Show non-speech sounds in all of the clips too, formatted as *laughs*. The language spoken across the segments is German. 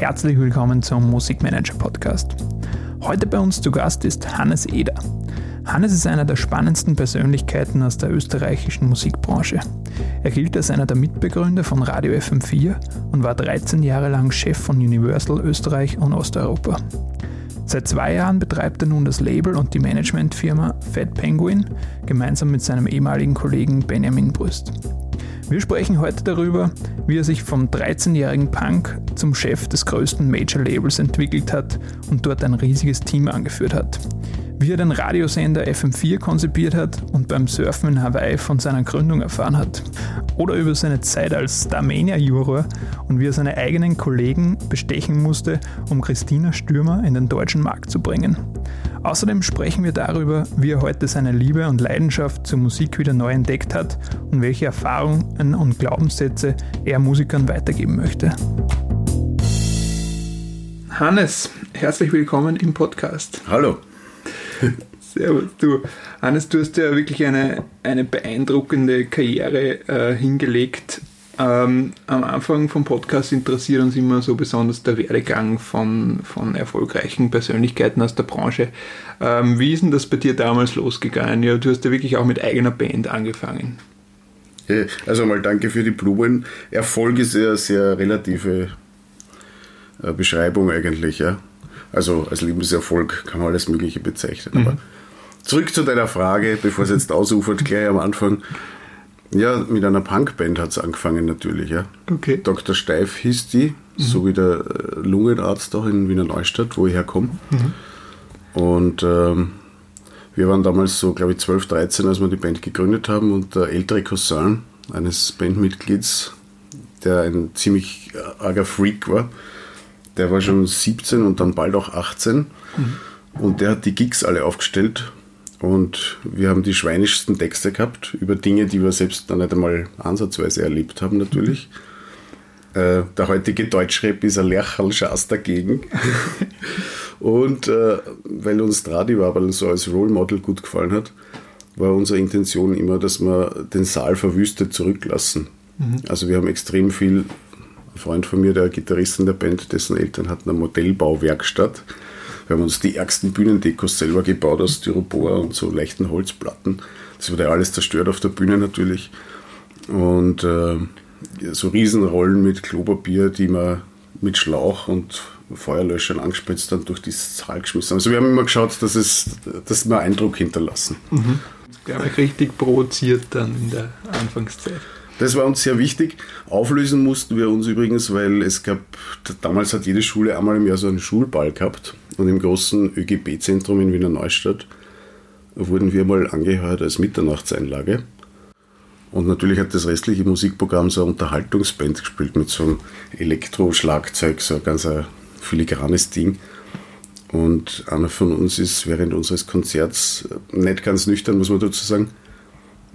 herzlich willkommen zum Musikmanager Podcast. Heute bei uns zu Gast ist Hannes Eder. Hannes ist einer der spannendsten Persönlichkeiten aus der österreichischen Musikbranche. Er gilt als einer der Mitbegründer von Radio FM4 und war 13 Jahre lang Chef von Universal Österreich und Osteuropa. Seit zwei Jahren betreibt er nun das Label und die Managementfirma Fat Penguin gemeinsam mit seinem ehemaligen Kollegen Benjamin Brüst. Wir sprechen heute darüber, wie er sich vom 13-jährigen Punk zum Chef des größten Major-Labels entwickelt hat und dort ein riesiges Team angeführt hat. Wie er den Radiosender FM4 konzipiert hat und beim Surfen in Hawaii von seiner Gründung erfahren hat. Oder über seine Zeit als Starmania-Juror und wie er seine eigenen Kollegen bestechen musste, um Christina Stürmer in den deutschen Markt zu bringen. Außerdem sprechen wir darüber, wie er heute seine Liebe und Leidenschaft zur Musik wieder neu entdeckt hat und welche Erfahrungen und Glaubenssätze er Musikern weitergeben möchte. Hannes, herzlich willkommen im Podcast. Hallo. *laughs* Servus, du. Hannes, du hast ja wirklich eine, eine beeindruckende Karriere äh, hingelegt ähm, am Anfang vom Podcast interessiert uns immer so besonders der Werdegang von, von erfolgreichen Persönlichkeiten aus der Branche. Ähm, wie ist denn das bei dir damals losgegangen? Ja, du hast ja wirklich auch mit eigener Band angefangen. Also mal danke für die Blumen. Erfolg ist ja sehr relative äh, Beschreibung eigentlich. Ja? Also als Lebenserfolg kann man alles Mögliche bezeichnen. Mhm. Aber zurück zu deiner Frage, bevor es jetzt ausufert, gleich am Anfang. Ja, mit einer Punkband hat es angefangen natürlich, ja. Okay. Dr. Steif hieß die, mhm. so wie der äh, Lungenarzt auch in Wiener Neustadt, wo ich herkomme. Mhm. Und ähm, wir waren damals so, glaube ich, 12, 13, als wir die Band gegründet haben und der ältere Cousin eines Bandmitglieds, der ein ziemlich äh, arger Freak war, der war schon 17 und dann bald auch 18 mhm. und der hat die Gigs alle aufgestellt und wir haben die schweinischsten Texte gehabt über Dinge, die wir selbst noch nicht einmal ansatzweise erlebt haben, natürlich. Äh, der heutige Deutschrap ist ein Lerchalschaß dagegen. *laughs* und äh, weil uns Stradiwabel so als Role Model gut gefallen hat, war unsere Intention immer, dass wir den Saal verwüstet zurücklassen. Mhm. Also wir haben extrem viel, Freund von mir, der Gitarrist in der Band, dessen Eltern hatten eine Modellbauwerkstatt wir haben uns die ärgsten Bühnendekos selber gebaut aus Styropor und so leichten Holzplatten. Das wurde alles zerstört auf der Bühne natürlich. Und äh, so Riesenrollen mit Klopapier, die wir mit Schlauch und Feuerlöschern angespitzt dann durch die Saal geschmissen haben. Also wir haben immer geschaut, dass, es, dass wir Eindruck hinterlassen. Mhm. Das glaube ich richtig provoziert dann in der Anfangszeit. Das war uns sehr wichtig. Auflösen mussten wir uns übrigens, weil es gab, damals hat jede Schule einmal im Jahr so einen Schulball gehabt. Und im großen ÖGB-Zentrum in Wiener Neustadt wurden wir mal angeheuert als Mitternachtseinlage. Und natürlich hat das restliche Musikprogramm so eine Unterhaltungsband gespielt mit so einem Elektroschlagzeug, so ein ganz filigranes Ding. Und einer von uns ist während unseres Konzerts, nicht ganz nüchtern, muss man dazu sagen,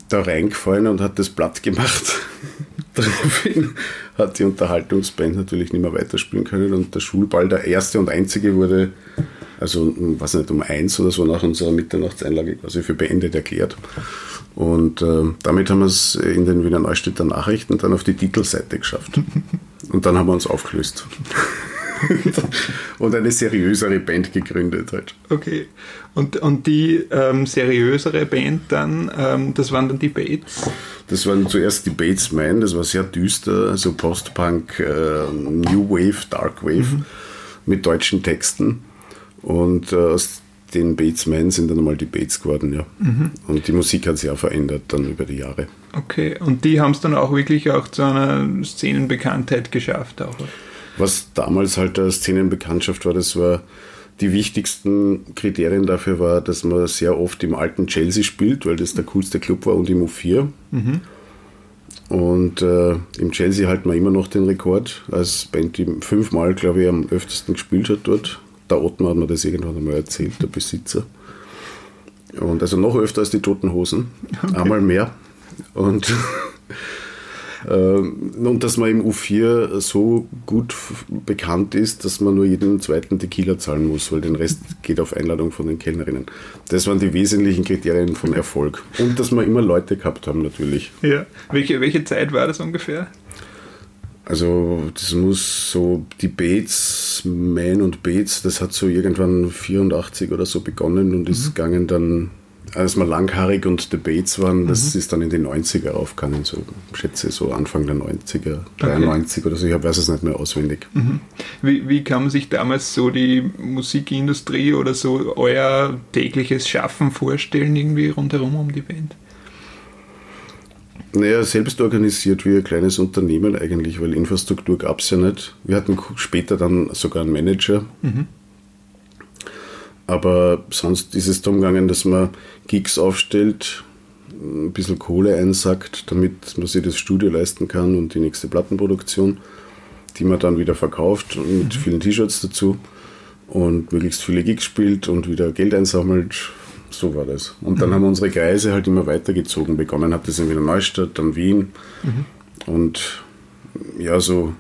da reingefallen und hat das platt gemacht. *laughs* Daraufhin hat die Unterhaltungsband natürlich nicht mehr weiterspielen können und der Schulball, der erste und einzige, wurde, also was nicht, um eins oder so nach unserer Mitternachtseinlage quasi für beendet erklärt. Und äh, damit haben wir es in den Wiener Neustädter Nachrichten dann auf die Titelseite geschafft. *laughs* Und dann haben wir uns aufgelöst. *laughs* und eine seriösere Band gegründet halt. Okay. Und, und die ähm, seriösere Band dann, ähm, das waren dann die Bates? Das waren zuerst die Bates Man, das war sehr düster, also Post-Punk, äh, New Wave, Dark Wave mhm. mit deutschen Texten. Und äh, aus den Bates Men sind dann mal die Bates geworden, ja. Mhm. Und die Musik hat sich auch verändert dann über die Jahre. Okay, und die haben es dann auch wirklich auch zu einer Szenenbekanntheit geschafft auch. Was damals halt eine Szenenbekanntschaft war, das war die wichtigsten Kriterien dafür war, dass man sehr oft im alten Chelsea spielt, weil das der coolste Club war und im U4. Mhm. Und äh, im Chelsea halten wir immer noch den Rekord, als Band, die fünfmal, glaube ich, am öftesten gespielt hat dort. Der Ottmar hat mir das irgendwann einmal erzählt, der Besitzer. Und also noch öfter als die Toten Hosen, okay. einmal mehr. Und und dass man im U4 so gut bekannt ist, dass man nur jeden zweiten Tequila zahlen muss, weil den Rest geht auf Einladung von den Kellnerinnen. Das waren die wesentlichen Kriterien von Erfolg. Und dass wir immer Leute gehabt haben, natürlich. Ja. Welche, welche Zeit war das ungefähr? Also das muss so die Bates, Man und Bates, das hat so irgendwann 84 oder so begonnen und ist mhm. gegangen dann, als wir langhaarig und The Bates waren, das mhm. ist dann in die 90er aufgegangen, so schätze so Anfang der 90er, 93 okay. oder so, ich weiß es nicht mehr auswendig. Mhm. Wie, wie kann man sich damals so die Musikindustrie oder so euer tägliches Schaffen vorstellen, irgendwie rundherum um die Band? Naja, selbst organisiert wie ein kleines Unternehmen eigentlich, weil Infrastruktur gab es ja nicht. Wir hatten später dann sogar einen Manager. Mhm. Aber sonst ist es darum gegangen, dass man Gigs aufstellt, ein bisschen Kohle einsackt, damit man sich das Studio leisten kann und die nächste Plattenproduktion, die man dann wieder verkauft mit mhm. vielen T-Shirts dazu und möglichst viele Gigs spielt und wieder Geld einsammelt so war das. Und dann mhm. haben wir unsere Kreise halt immer weitergezogen. Begonnen hat das in Wiener Neustadt, dann Wien. Mhm. Und ja, so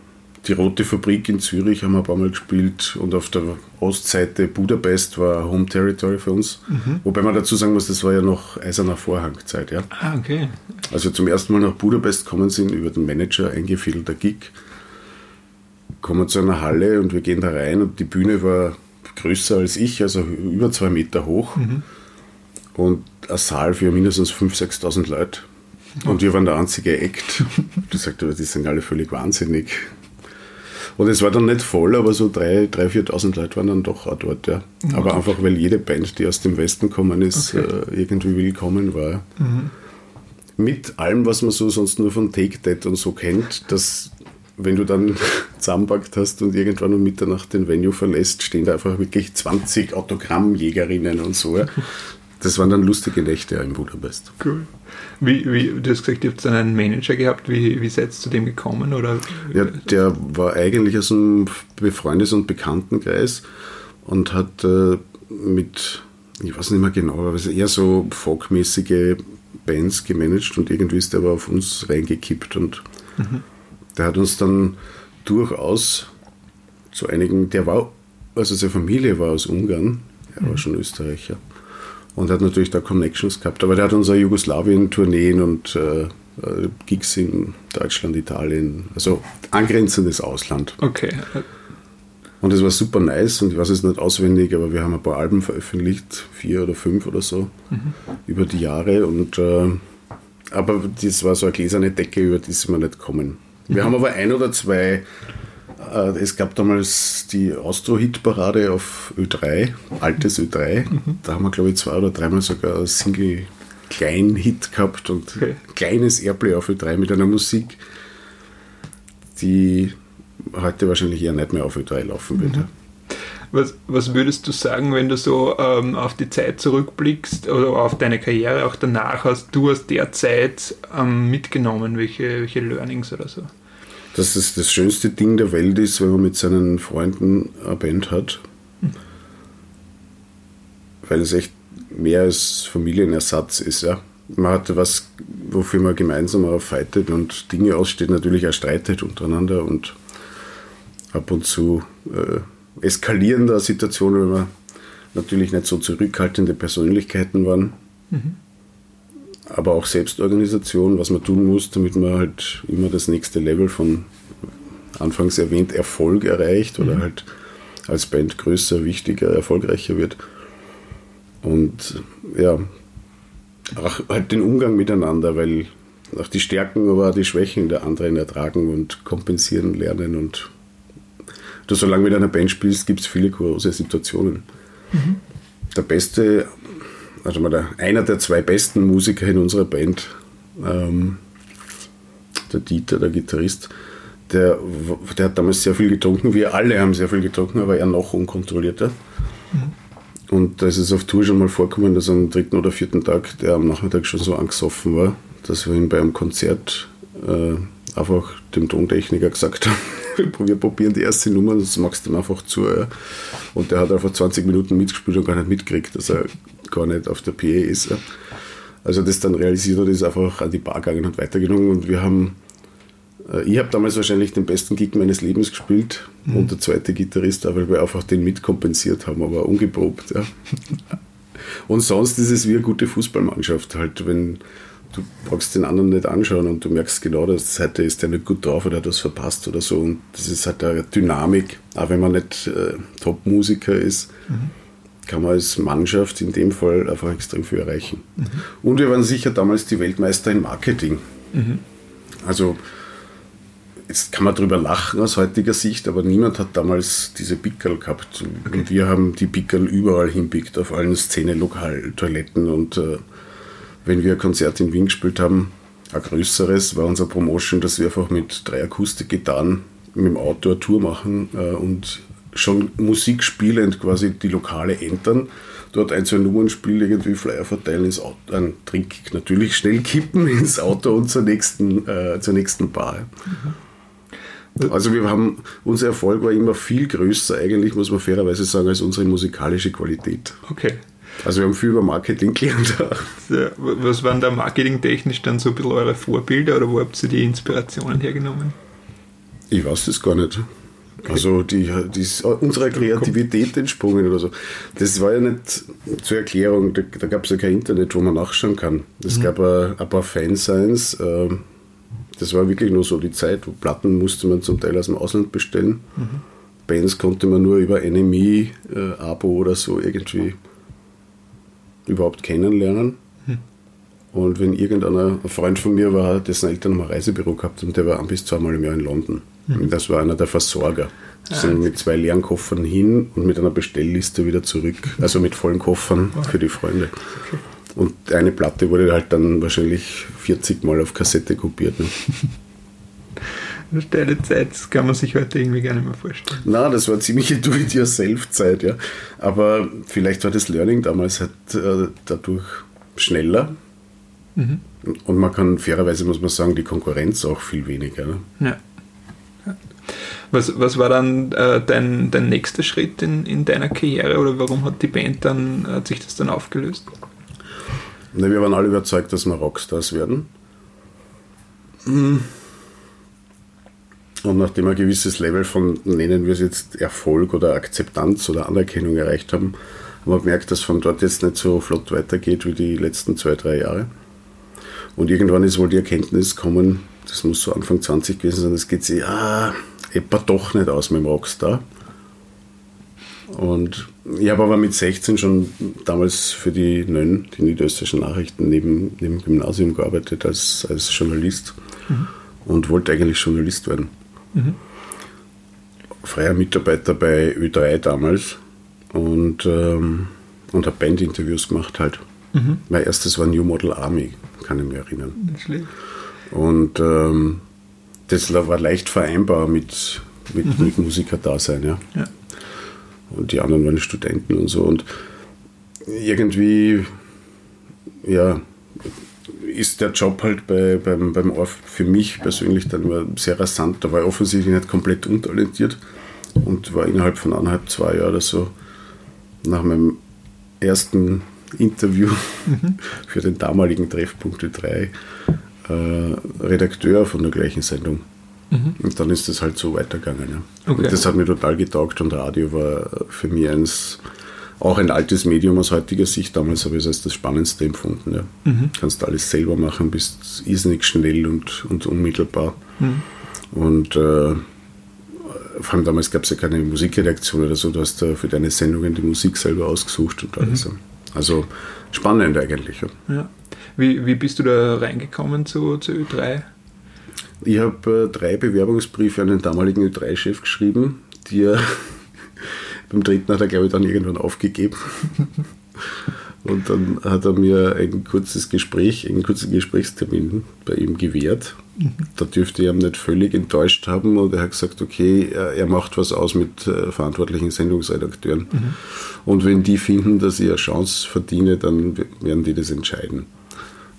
die Rote Fabrik in Zürich haben wir ein paar Mal gespielt und auf der Ostseite Budapest war Home Territory für uns. Mhm. Wobei man dazu sagen muss, das war ja noch eiserner Vorhangzeit. Ja? Ah, okay. Also zum ersten Mal nach Budapest kommen sind über den Manager eingefädelter Gig. Kommen zu einer Halle und wir gehen da rein und die Bühne war größer als ich, also über zwei Meter hoch. Mhm und ein Saal für mindestens 5.000, 6.000 Leute. Und wir waren der einzige Act. *laughs* Du sagst, die sind alle völlig wahnsinnig. Und es war dann nicht voll, aber so 3.000, 4.000 Leute waren dann doch auch dort. Ja. Okay. Aber einfach, weil jede Band, die aus dem Westen gekommen ist, okay. äh, irgendwie willkommen war. Mhm. Mit allem, was man so sonst nur von Take That und so kennt, dass wenn du dann *laughs* zusammenpackt hast und irgendwann um Mitternacht den Venue verlässt, stehen da einfach wirklich 20 Autogrammjägerinnen und so. Ja. *laughs* Das waren dann lustige Nächte in Budapest. Cool. Wie, wie, du hast gesagt, ihr habt dann einen Manager gehabt. Wie, wie seid ihr zu dem gekommen? Oder? Ja, der war eigentlich aus einem Befreundes- und Bekanntenkreis und hat äh, mit, ich weiß nicht mehr genau, aber eher so folkmäßige Bands gemanagt und irgendwie ist der aber auf uns reingekippt und mhm. der hat uns dann durchaus zu einigen, der war, also seine Familie war aus Ungarn, er mhm. war schon Österreicher und hat natürlich da Connections gehabt. Aber der hat unsere Jugoslawien-Tourneen und äh, äh, Gigs in Deutschland, Italien, also angrenzendes Ausland. Okay. Und es war super nice und ich weiß es nicht auswendig, aber wir haben ein paar Alben veröffentlicht, vier oder fünf oder so, mhm. über die Jahre. Und, äh, aber das war so eine gläserne Decke, über die sind wir nicht kommen. Wir mhm. haben aber ein oder zwei es gab damals die Austro-Hit-Parade auf Ö3, altes Ö3. Mhm. Da haben wir, glaube ich, zwei oder dreimal sogar einen Single-Klein-Hit gehabt und okay. kleines Airplay auf Ö3 mit einer Musik, die heute wahrscheinlich eher nicht mehr auf Ö3 laufen würde. Mhm. Was, was, würdest du sagen, wenn du so ähm, auf die Zeit zurückblickst oder auf deine Karriere auch danach hast, du aus der Zeit ähm, mitgenommen, welche, welche Learnings oder so? Dass es das schönste Ding der Welt ist, wenn man mit seinen Freunden eine Band hat. Weil es echt mehr als Familienersatz ist. Ja. Man hat was, wofür man gemeinsam auch fightet und Dinge aussteht, natürlich auch streitet untereinander und ab und zu äh, eskalierender Situationen, weil wir natürlich nicht so zurückhaltende Persönlichkeiten waren. Mhm aber auch Selbstorganisation, was man tun muss, damit man halt immer das nächste Level von anfangs erwähnt Erfolg erreicht oder mhm. halt als Band größer, wichtiger, erfolgreicher wird. Und ja, auch halt den Umgang miteinander, weil auch die Stärken, aber auch die Schwächen der anderen ertragen und kompensieren lernen. Und du, solange mit einer Band spielst, gibt es viele kuriose Situationen. Mhm. Der beste also mal der, einer der zwei besten Musiker in unserer Band, ähm, der Dieter, der Gitarrist, der, der hat damals sehr viel getrunken. Wir alle haben sehr viel getrunken, aber er noch unkontrollierter. Mhm. Und da ist es auf Tour schon mal vorkommen, dass am dritten oder vierten Tag der am Nachmittag schon so angesoffen war, dass wir ihn bei einem Konzert äh, einfach dem Tontechniker gesagt haben, *laughs* wir probieren die erste Nummer, das machst du ihm einfach zu. Ja. Und der hat einfach 20 Minuten mitgespielt und gar nicht mitgekriegt, dass er gar nicht auf der PA ist. Ja. Also das dann realisiert hat, ist einfach an die Bar gegangen und weitergenommen und wir haben äh, ich habe damals wahrscheinlich den besten Gig meines Lebens gespielt mhm. und der zweite Gitarrist, weil wir einfach den mitkompensiert haben, aber ungeprobt. Ja. *laughs* Und sonst ist es wie eine gute Fußballmannschaft. Halt, wenn du brauchst den anderen nicht anschauen und du merkst genau, dass heute ist der nicht gut drauf oder hat was verpasst oder so. Und das ist halt eine Dynamik, auch wenn man nicht äh, Top-Musiker ist. Mhm kann man als Mannschaft in dem Fall einfach extrem viel erreichen. Mhm. Und wir waren sicher damals die Weltmeister in Marketing. Mhm. Also jetzt kann man darüber lachen aus heutiger Sicht, aber niemand hat damals diese Pickel gehabt. Okay. Und wir haben die Pickel überall hinpickt, auf allen Szene, Lokal, Toiletten. Und äh, wenn wir ein Konzert in Wien gespielt haben, ein größeres, war unser Promotion, dass wir einfach mit drei Akustikgitarren mit dem Auto eine Tour machen äh, und schon Musik spielend quasi die Lokale entern, dort ein, zwei Nummern spielen, irgendwie Flyer verteilen, ins Auto, einen Trink natürlich schnell kippen *laughs* ins Auto und zur nächsten, äh, zur nächsten Bar. Mhm. Also wir haben, unser Erfolg war immer viel größer, eigentlich muss man fairerweise sagen, als unsere musikalische Qualität. Okay. Also wir haben viel über Marketing gelernt. *laughs* Was waren da marketingtechnisch dann so ein bisschen eure Vorbilder oder wo habt ihr die Inspirationen hergenommen? Ich weiß das gar nicht. Also die, die ist unserer Kreativität entsprungen oder so. Das war ja nicht zur Erklärung, da, da gab es ja kein Internet, wo man nachschauen kann. Es mhm. gab ein, ein paar Fansigns, äh, das war wirklich nur so die Zeit, wo Platten musste man zum Teil aus dem Ausland bestellen. Mhm. Bands konnte man nur über NME, äh, Abo oder so irgendwie überhaupt kennenlernen. Mhm. Und wenn irgendeiner, ein Freund von mir war, dessen Eltern ein Reisebüro gehabt und der war ein bis zweimal im Jahr in London. Mhm. Das war einer der Versorger. Wir sind mit zwei leeren Koffern hin und mit einer Bestellliste wieder zurück. Also mit vollen Koffern für die Freunde. Okay. Und eine Platte wurde halt dann wahrscheinlich 40 Mal auf Kassette kopiert. Ne? Eine steile Zeit, das kann man sich heute irgendwie gar nicht mehr vorstellen. Na, das war ziemliche *laughs* Do-it-yourself-Zeit, ja. Aber vielleicht war das Learning damals halt äh, dadurch schneller. Mhm. Und man kann fairerweise, muss man sagen, die Konkurrenz auch viel weniger. Ne? Ja. Was, was war dann äh, dein, dein nächster Schritt in, in deiner Karriere oder warum hat die Band dann, hat sich das dann aufgelöst? Ne, wir waren alle überzeugt, dass wir Rockstars werden. Und nachdem wir ein gewisses Level von, nennen wir es jetzt Erfolg oder Akzeptanz oder Anerkennung erreicht haben, haben wir gemerkt, dass von dort jetzt nicht so flott weitergeht wie die letzten zwei, drei Jahre. Und irgendwann ist wohl die Erkenntnis gekommen, das muss so Anfang 20 gewesen sein, das geht sich, ja, etwa doch nicht aus mit dem Rockstar. Und ich habe aber mit 16 schon damals für die NÖN, die Niederösterreichischen Nachrichten, neben, neben Gymnasium gearbeitet als, als Journalist mhm. und wollte eigentlich Journalist werden. Mhm. Freier Mitarbeiter bei Ö3 damals und, ähm, und habe Bandinterviews gemacht halt. Mhm. Mein erstes war New Model Army, kann ich mich erinnern. Und ähm, das war leicht vereinbar mit, mit, mhm. mit Musiker-Dasein. Ja. ja. Und die anderen waren Studenten und so. Und irgendwie, ja, ist der Job halt bei, beim, beim ORF für mich persönlich dann immer sehr rasant. Da war ich offensichtlich nicht komplett untalentiert und war innerhalb von anderthalb, zwei Jahren oder so nach meinem ersten Interview mhm. *laughs* für den damaligen Treffpunkt 3 äh, Redakteur von der gleichen Sendung. Mhm. Und dann ist das halt so weitergegangen. Ja. Okay. Und das hat mir total getaugt und Radio war für mich eins, auch ein altes Medium aus heutiger Sicht. Damals habe ich es als das Spannendste empfunden. Ja. Mhm. Kannst alles selber machen, bist irrsinnig schnell und, und unmittelbar. Mhm. Und äh, vor allem damals gab es ja keine Musikredaktion oder so, du hast da für deine Sendungen die Musik selber ausgesucht und alles. Mhm. Also spannend eigentlich. Ja. ja. Wie, wie bist du da reingekommen zu, zu Ö3? Ich habe äh, drei Bewerbungsbriefe an den damaligen Ö3-Chef geschrieben, die er *laughs* beim dritten hat er, glaube ich, dann irgendwann aufgegeben. *laughs* Und dann hat er mir ein kurzes Gespräch, einen kurzen Gesprächstermin bei ihm gewährt. Mhm. Da dürfte ich ihn nicht völlig enttäuscht haben und er hat gesagt, okay, er, macht was aus mit äh, verantwortlichen Sendungsredakteuren. Mhm. Und wenn die finden, dass ich eine Chance verdiene, dann werden die das entscheiden.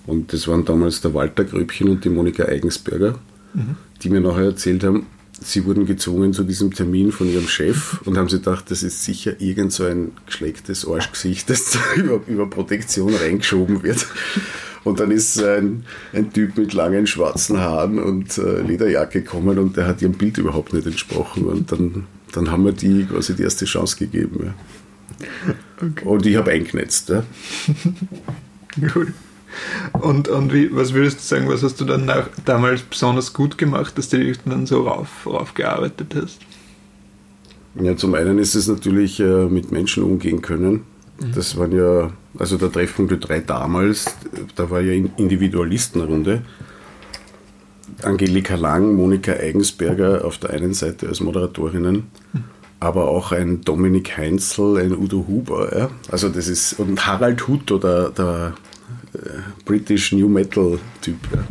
Und das waren damals der Walter Gröbchen und die Monika Eigensberger, mhm. die mir nachher erzählt haben, sie wurden gezwungen zu diesem Termin von ihrem Chef und haben sie gedacht, das ist sicher irgend so ein geschlecktes Arschgesicht, das *laughs* über, über Protektion reingeschoben wird. Und dann ist ein, ein Typ mit langen schwarzen Haaren und äh, Lederjacke gekommen und der hat ihrem Bild überhaupt nicht entsprochen. Und dann, dann haben wir die quasi die erste Chance gegeben. Ja. Okay. Und ich habe eingenetzt. Ja. *laughs* Gut. Und, und wie, was würdest du sagen, was hast du dann nach, damals besonders gut gemacht, dass du dich dann so rauf, raufgearbeitet hast? Ja, zum einen ist es natürlich äh, mit Menschen umgehen können. Mhm. Das waren ja, also der Treffpunkt 3 damals, da war ja Individualistenrunde. Angelika Lang, Monika Eigensberger auf der einen Seite als Moderatorinnen, mhm. aber auch ein Dominik Heinzel, ein Udo Huber. Ja? Also das ist, und Harald Hutto, der, der British New Metal Typ. Ja?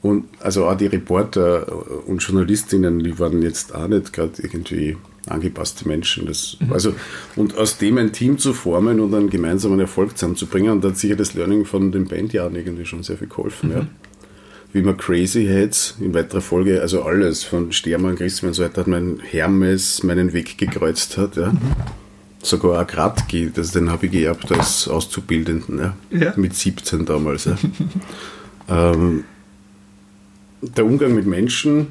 Und also auch die Reporter und Journalistinnen, die waren jetzt auch nicht gerade irgendwie angepasste Menschen. Das, mhm. also, und aus dem ein Team zu formen und einen gemeinsamen Erfolg zusammenzubringen, und da hat sicher das Learning von den Bandjahren irgendwie schon sehr viel geholfen. Mhm. Ja. Wie man Crazy Heads in weiterer Folge, also alles von Stermann, Christmann und so weiter, hat mein Hermes meinen Weg gekreuzt hat. Ja. Mhm. Sogar auch Gradki, das, den habe ich geerbt als Auszubildenden, ja. ja. mit 17 damals. Ja. *laughs* ähm, der Umgang mit Menschen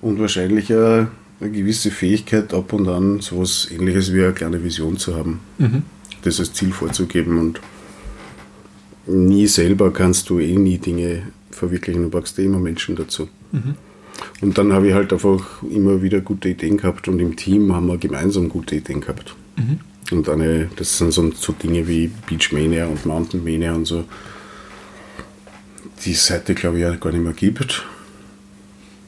und wahrscheinlich eine, eine gewisse Fähigkeit, ab und an so etwas ähnliches wie eine kleine Vision zu haben. Mhm. Das als Ziel vorzugeben und nie selber kannst du eh nie Dinge verwirklichen, du brauchst eh immer Menschen dazu. Mhm. Und dann habe ich halt einfach immer wieder gute Ideen gehabt und im Team haben wir gemeinsam gute Ideen gehabt. Mhm. Und eine, das sind so, Dinge wie Beachmania und Mountainmania und so, die es heute, glaube ich, ja gar nicht mehr gibt.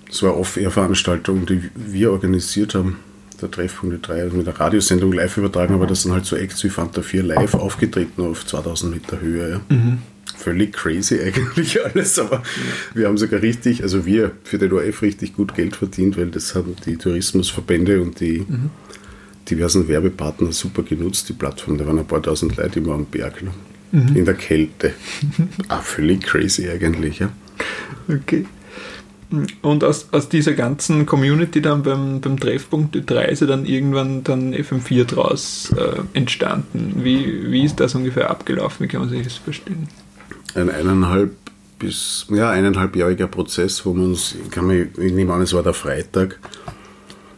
Das war Off-Air-Veranstaltung, die wir organisiert haben. Der Treffpunkt 3, also mit der Radiosendung live übertragen, aber das sind halt so Acts wie Fanta 4 live aufgetreten auf 2000 Meter Höhe. Ja. Mhm. Völlig crazy eigentlich *laughs* alles, aber ja. wir haben sogar richtig, also wir für den ORF richtig gut Geld verdient, weil das haben die Tourismusverbände und die mhm. diversen Werbepartner super genutzt, die Plattform. Da waren ein paar tausend Leute immer am Berg. Ne? mhm. in der Kälte. *laughs* ah, völlig crazy eigentlich, ja. Okay. Und aus, aus dieser ganzen Community dann beim, beim Treffpunkt Ö3 ist dann irgendwann dann FM4 draus äh, entstanden. Wie, wie ist das ungefähr abgelaufen? Wie kann man sich das verstehen? Ein eineinhalb bis, ja, eineinhalbjähriger Prozess, wo man uns, ich kann mich, ich nehme an, es war der Freitag,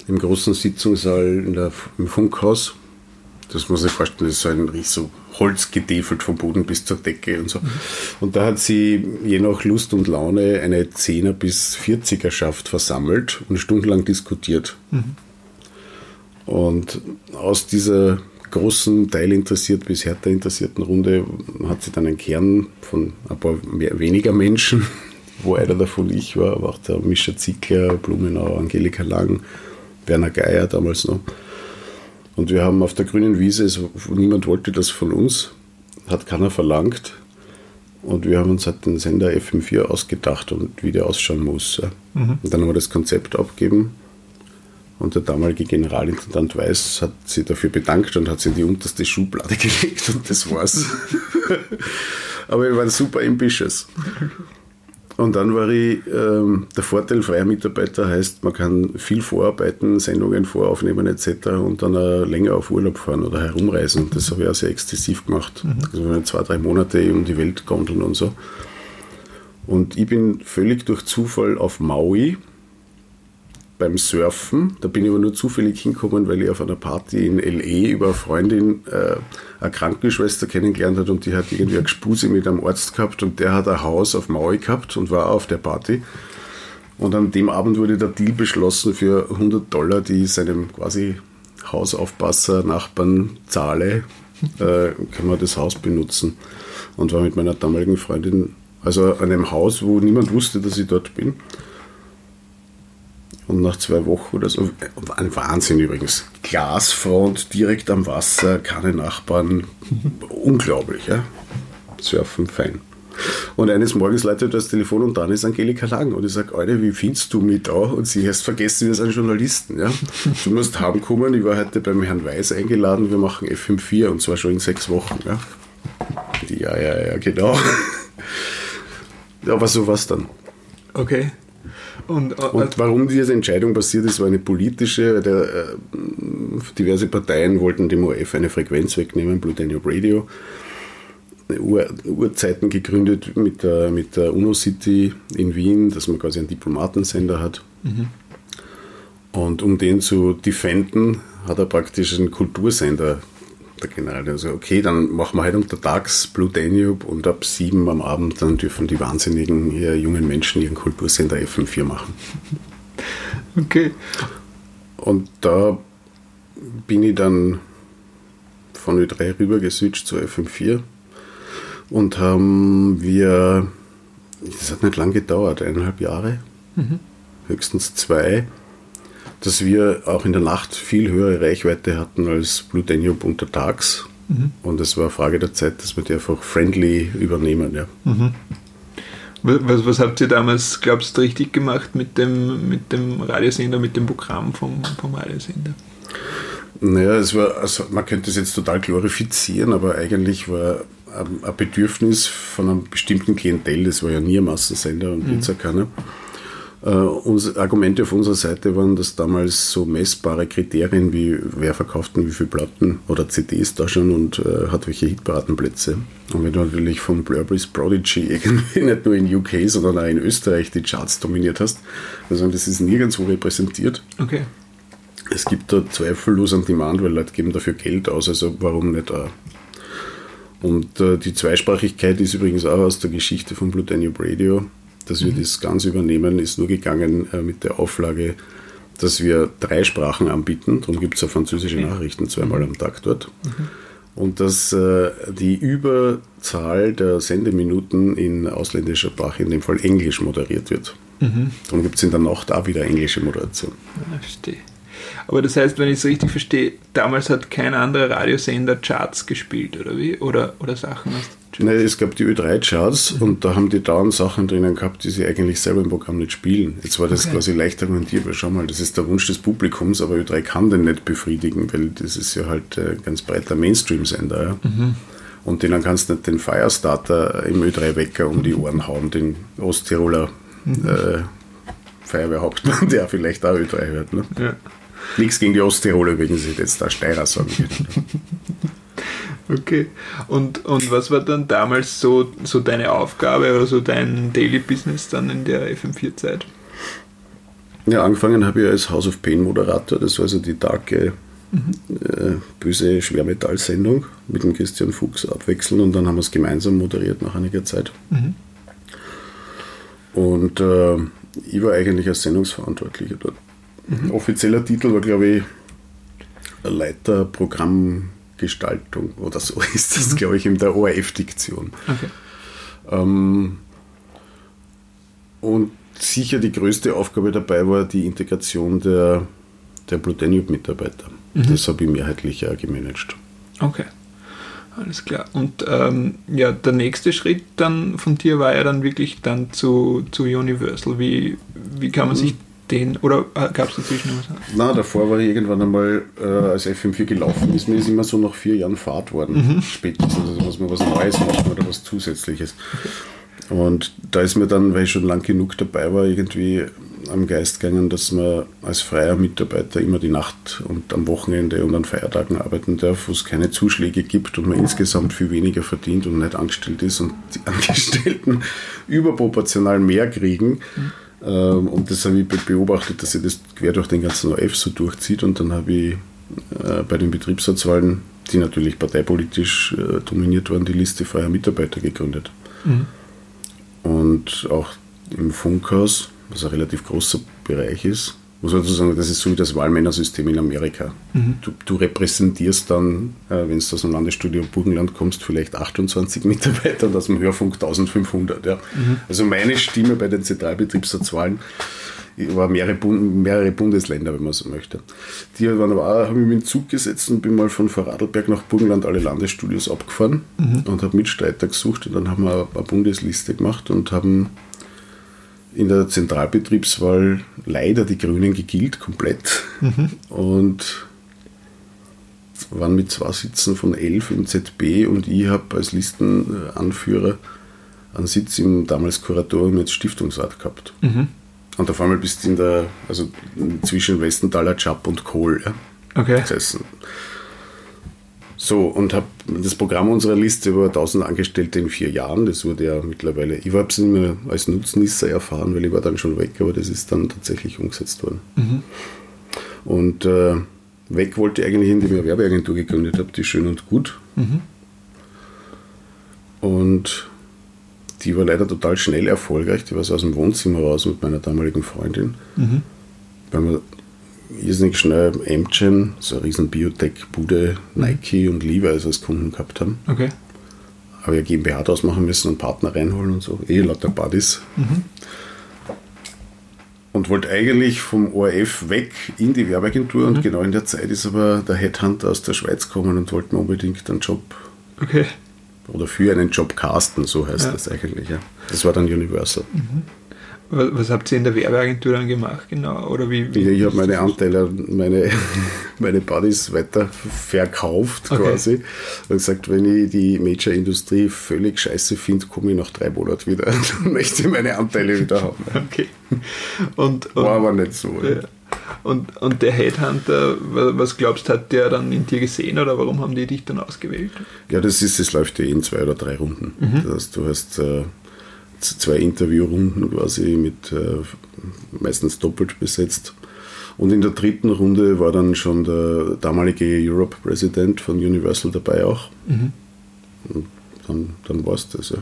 im großen Sitzungssaal der, im Funkhaus. Das muss ich vorstellen, das ist so ein riesiger Holz getäfelt vom Boden bis zur Decke und so. Mhm. Und da hat sie je nach Lust und Laune eine 10er bis 40er-Schaft versammelt und stundenlang diskutiert. Mhm. Und aus dieser großen Teil interessiert bis härter interessierten Runde hat sie dann einen Kern von ein paar mehr, weniger Menschen, wo einer davon ich war, aber auch der Mischa Zickler, Blumenau, Angelika Lang, Werner Geier damals noch. Und wir haben auf der grünen Wiese, also niemand wollte das von uns, hat keiner verlangt. Und wir haben uns halt den Sender FM4 ausgedacht und wie der ausschauen muss. Mhm. Und dann haben wir das Konzept abgegeben. Und der damalige Generalintendant Weiß hat sich dafür bedankt und hat sie in die unterste Schublade *laughs* gelegt und das war's. *laughs* Aber wir waren super ambitious. *laughs* Und dann war ich, ähm, der Vorteil freier Mitarbeiter heißt, man kann viel vorarbeiten, Sendungen voraufnehmen etc. und dann äh, länger auf Urlaub fahren oder herumreisen. Das habe ich auch sehr exzessiv gemacht. Mhm. Also zwei, drei Monate um die Welt gondeln und so. Und ich bin völlig durch Zufall auf Maui beim Surfen. Da bin ich aber nur zufällig hingekommen, weil ich auf einer Party in L.E. über eine Freundin äh, eine Krankenschwester kennengelernt hat und die hat irgendwie eine Gespuse mit einem Arzt gehabt und der hat ein Haus auf Maui gehabt und war auf der Party. Und an dem Abend wurde der Deal beschlossen für 100 Dollar, die ich seinem quasi Hausaufpasser, Nachbarn zahle, *laughs* äh, kann man das Haus benutzen. Und war mit meiner damaligen Freundin, also an einem Haus, wo niemand wusste, dass ich dort bin. Und nach zwei Wochen oder so, ein Wahnsinn übrigens. Glasfront, direkt am Wasser, keine Nachbarn. *laughs* Unglaublich, ja. Surfen, fein. Und eines Morgens leitet das Telefon und dann ist Angelika Lang. Und ich sage, Alter, wie findest du mich da? Und sie hast vergessen, wir sind Journalisten. Ja? Du musst heimkommen. Ich war heute beim Herrn Weiß eingeladen. Wir machen FM4 und zwar schon in sechs Wochen. Ja, ja, ja, ja genau. *laughs* Aber so war es dann. Okay. Und, äh, und, warum diese Entscheidung passiert ist, war eine politische. Der, äh, diverse Parteien wollten dem ORF eine Frequenz wegnehmen, Blue Danube Radio. Ur, Urzeiten gegründet mit der, mit der UNO-City in Wien, dass man quasi einen Diplomatensender hat. Mhm. Und um den zu defenden, hat er praktisch einen Kultursender der General. Also, okay, dann machen wir halt untertags Blue Danube und ab sieben am Abend dann dürfen die wahnsinnigen jungen Menschen ihren Kultursender FM4 machen. Okay. Und da bin ich dann von Ö3 rüber geswitcht zu FM4 und haben wir, das hat nicht lang gedauert, eineinhalb Jahre, mhm. höchstens zwei, dass wir auch in der Nacht viel höhere Reichweite hatten als Blue Danube untertags. Mhm. Und es war eine Frage der Zeit, dass wir die einfach friendly übernehmen. Ja. Mhm. Was, was, habt ihr damals, glaubst du, richtig gemacht mit dem, mit dem Radiosender, mit dem Programm vom, vom Radiosender? Naja, es war, also man könnte es jetzt total glorifizieren, aber eigentlich war ein Bedürfnis von einem bestimmten Klientel, das war ja nie ein Massensender und mhm. jetzt keiner. Unsere Argumente auf unserer Seite waren, dass damals so messbare Kriterien wie wer verkauft denn wie viele Platten oder CDs da schon und uh, hat welche Hitparadenplätze. Und wenn du natürlich von Blurberry's Prodigy *laughs* irgendwie nicht nur in UK, sondern auch in Österreich die Charts dominiert hast, also das ist nirgendwo repräsentiert. Okay. Es gibt da zweifellos einen Demand, weil Leute geben dafür Geld aus, also warum nicht auch und äh, die Zweisprachigkeit ist übrigens auch aus der Geschichte von Blue Danube Radio. Dass wir mhm. das ganz übernehmen, ist nur gegangen äh, mit der Auflage, dass wir drei Sprachen anbieten. Darum gibt es ja französische Nachrichten zweimal mhm. am Tag dort. Mhm. Und dass äh, die Überzahl der Sendeminuten in ausländischer Sprache, in dem Fall Englisch, moderiert wird. Mhm. Darum gibt es in der Nacht auch wieder englische Moderation. Ja, verstehe. Aber das heißt, wenn ich es richtig verstehe, damals hat kein anderer Radiosender Charts gespielt, oder wie? Oder, oder Sachen aus Nein, es gab die Ö3-Charts mhm. und da haben die dauernd Sachen drinnen gehabt, die sie eigentlich selber im Programm nicht spielen. Jetzt war das okay. quasi leicht argumentierbar. Schau mal, das ist der Wunsch des Publikums, aber Ö3 kann den nicht befriedigen, weil das ist ja halt ein ganz breiter Mainstream-Sender. Ja? Mhm. Und denen kannst du nicht den Firestarter im Ö3-Wecker um die Ohren hauen, den Osttiroler mhm. äh, Feuerwehrhauptmann, *laughs* der vielleicht auch Ö3 hört. Ne? Ja. Nichts gegen die Osttiroler übrigens, ich jetzt da Steirer sagen *laughs* Okay. Und, und was war dann damals so, so deine Aufgabe oder so dein Daily Business dann in der FM4-Zeit? Ja, angefangen habe ich als House of Pain Moderator, das war also die darke, mhm. äh, böse Schwermetall-Sendung mit dem Christian Fuchs abwechseln und dann haben wir es gemeinsam moderiert nach einiger Zeit. Mhm. Und äh, ich war eigentlich als Sendungsverantwortlicher dort. Mhm. Offizieller Titel war, glaube ich, Leiter Programmgestaltung oder so *laughs* ist das, mhm. glaube ich, in der ORF-Diktion. Okay. Ähm, und sicher die größte Aufgabe dabei war die Integration der, der Blue Danube-Mitarbeiter. Mhm. Das habe ich mehrheitlich auch gemanagt. Okay. Alles klar. Und ähm, ja, der nächste Schritt dann von dir war ja dann wirklich dann zu, zu Universal. Wie, wie kann man mhm. sich den, oder äh, gab es dazwischen noch was? Nein, davor war ich irgendwann einmal äh, als FM4 gelaufen ist. Mir ist immer so nach vier Jahren Fahrt worden, mhm. spätestens. Also muss man was Neues machen oder was Zusätzliches. Und da ist mir dann, weil ich schon lang genug dabei war, irgendwie am Geist gegangen, dass man als freier Mitarbeiter immer die Nacht und am Wochenende und an Feiertagen arbeiten darf, wo es keine Zuschläge gibt und man insgesamt viel weniger verdient und nicht angestellt ist und die *laughs* Angestellten überproportional mehr kriegen. Mhm und das habe ich beobachtet, dass sich das quer durch den ganzen OF so durchzieht. Und dann habe ich äh, bei den Betriebsratswahlen, die natürlich parteipolitisch äh, dominiert waren, die Liste freier Mitarbeiter gegründet. Mhm. Und auch im Funkhaus, was ein relativ großer Bereich ist, muss man dazu sagen, das ist so wie das Wahlmännersystem in Amerika. Mhm. Du, du, repräsentierst dann, äh, wenn du aus dem Landesstudio Burgenland kommst, vielleicht 28 *laughs* Mitarbeiter und aus dem Hörfunk 1500. Ja. Mhm. Also meine Stimme bei den Zentralbetriebsratswahlen war mehrere, mehrere Bundesländer, wenn man so möchte. Die waren aber habe ich mich in den Zug gesetzt und bin mal von Vorarlberg nach Burgenland alle Landesstudios abgefahren mhm. und habe Mitstreiter gesucht und dann haben wir eine Bundesliste gemacht und haben in der Zentralbetriebswahl leider die Grünen gegilt, komplett. Mhm. Und waren mit zwei Sitzen von elf im ZB und ich habe als Listenanführer einen Sitz im damals Kuratorium jetzt Stiftungsrat gehabt. Mhm. Und auf einmal bist du in der, also zwischen Westenthaler Chap und Kohl ja, okay. gesessen. So, und habe das Programm unserer Liste über 1000 Angestellte in vier Jahren, das wurde ja mittlerweile, ich habe es nicht mehr als Nutznießer erfahren, weil ich war dann schon weg, aber das ist dann tatsächlich umgesetzt worden. Mhm. Und äh, weg wollte ich eigentlich, indem ich eine Werbeagentur gegründet habe, die Schön und Gut. Mhm. Und die war leider total schnell erfolgreich. Die war so aus dem Wohnzimmer raus mit meiner damaligen Freundin. Mhm. Weil wir irrsinnig schnell Amgen, so eine riesen Biotech-Bude, Nike und Levi's als Kunden gehabt haben. Okay. Habe ja GmbH draus machen müssen und Partner reinholen und so. Eh lauter Buddies. Mhm. Und wollte eigentlich vom ORF weg in die Werbeagentur mhm. und genau in der Zeit ist aber der Headhunter aus der Schweiz gekommen und wollte mir unbedingt einen Job okay oder für einen Job casten, so heißt ja. das eigentlich. Ja. Das war dann Universal. Mhm. Was habt ihr in der Werbeagentur dann gemacht, genau? Oder wie, wie ich habe meine Anteile, meine, *laughs* meine Buddies weiter verkauft okay. quasi und gesagt, wenn ich die Major-Industrie völlig scheiße finde, komme ich nach drei Monaten wieder *laughs* und möchte meine Anteile wieder haben. *laughs* Okay. Und, und, War aber nicht so. Ja. Und, und der Headhunter, was glaubst du, hat der dann in dir gesehen oder warum haben die dich dann ausgewählt? Ja, das ist, das läuft ja in zwei oder drei Runden. Mhm. Das heißt, du hast äh, zwei Interviewrunden quasi mit äh, meistens doppelt besetzt. Und in der dritten Runde war dann schon der damalige Europe-Präsident von Universal dabei auch. Mhm. Und dann, dann war es das, ja.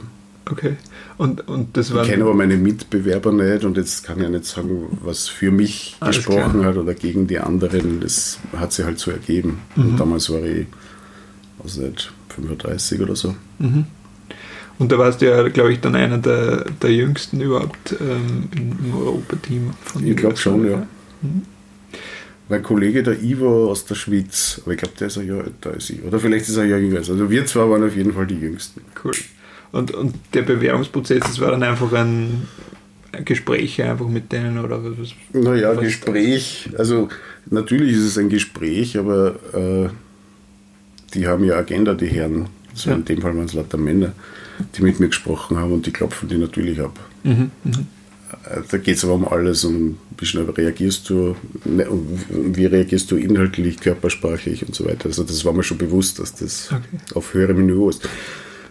Okay. Und, und das war. Ich kenne aber meine Mitbewerber nicht und jetzt kann ich ja nicht sagen, was für mich Alles gesprochen klar. hat oder gegen die anderen. Das hat sich halt so ergeben. Mhm. Und damals war ich, was nicht, 35 oder so. Mhm. Und da warst du ja, glaube ich, dann einer der, der jüngsten überhaupt ähm, im Europateam von Ich glaube schon, ja. Mhm. Mein Kollege, der Ivo aus der Schweiz, aber ich glaube, der ist ein Jahr älter als ich. Oder vielleicht ist er ein Jahr jünger. Also wir zwei waren auf jeden Fall die Jüngsten. Cool. Und, und der Bewerbungsprozess, das war dann einfach ein, Gespräch einfach mit denen oder was? Naja, was Gespräch, also natürlich ist es ein Gespräch, aber äh, die haben ja Agenda, die Herren. Also ja. in dem Fall waren es lauter Männer, die mit mir gesprochen haben und die klopfen die natürlich ab. Mhm, mh. Äh, da geht es aber um alles, um wie schnell reagierst du, ne, wie reagierst du inhaltlich, körpersprachlich und so weiter. Also das war mir schon bewusst, dass das okay. auf höherem Niveau ist.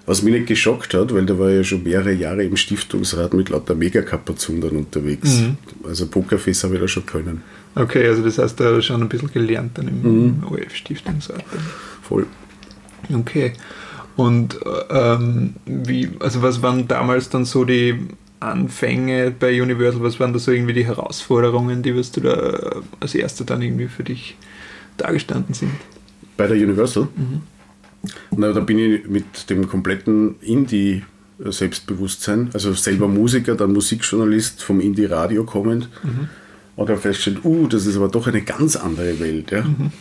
Was mich nicht geschockt hat, weil da war ja schon mehrere Jahre im Stiftungsrat mit lauter Megakapazundern unterwegs. Mhm. Also Pokerface habe ich da schon können. Okay, also das heißt, da schon ein bisschen gelernt dann im mhm. OF-Stiftungsrat. Voll. Okay. Und ähm, wie, also was waren damals dann so die Anfänge bei Universal? Was waren da so irgendwie die Herausforderungen, die was du da als erster dann irgendwie für dich dargestanden sind? Bei der Universal? Mhm. Na, da bin ich mit dem kompletten Indie Selbstbewusstsein, also selber Musiker, dann Musikjournalist vom Indie-Radio kommend mhm. und habe festgestellt, uh, das ist aber doch eine ganz andere Welt. Ja? Mhm.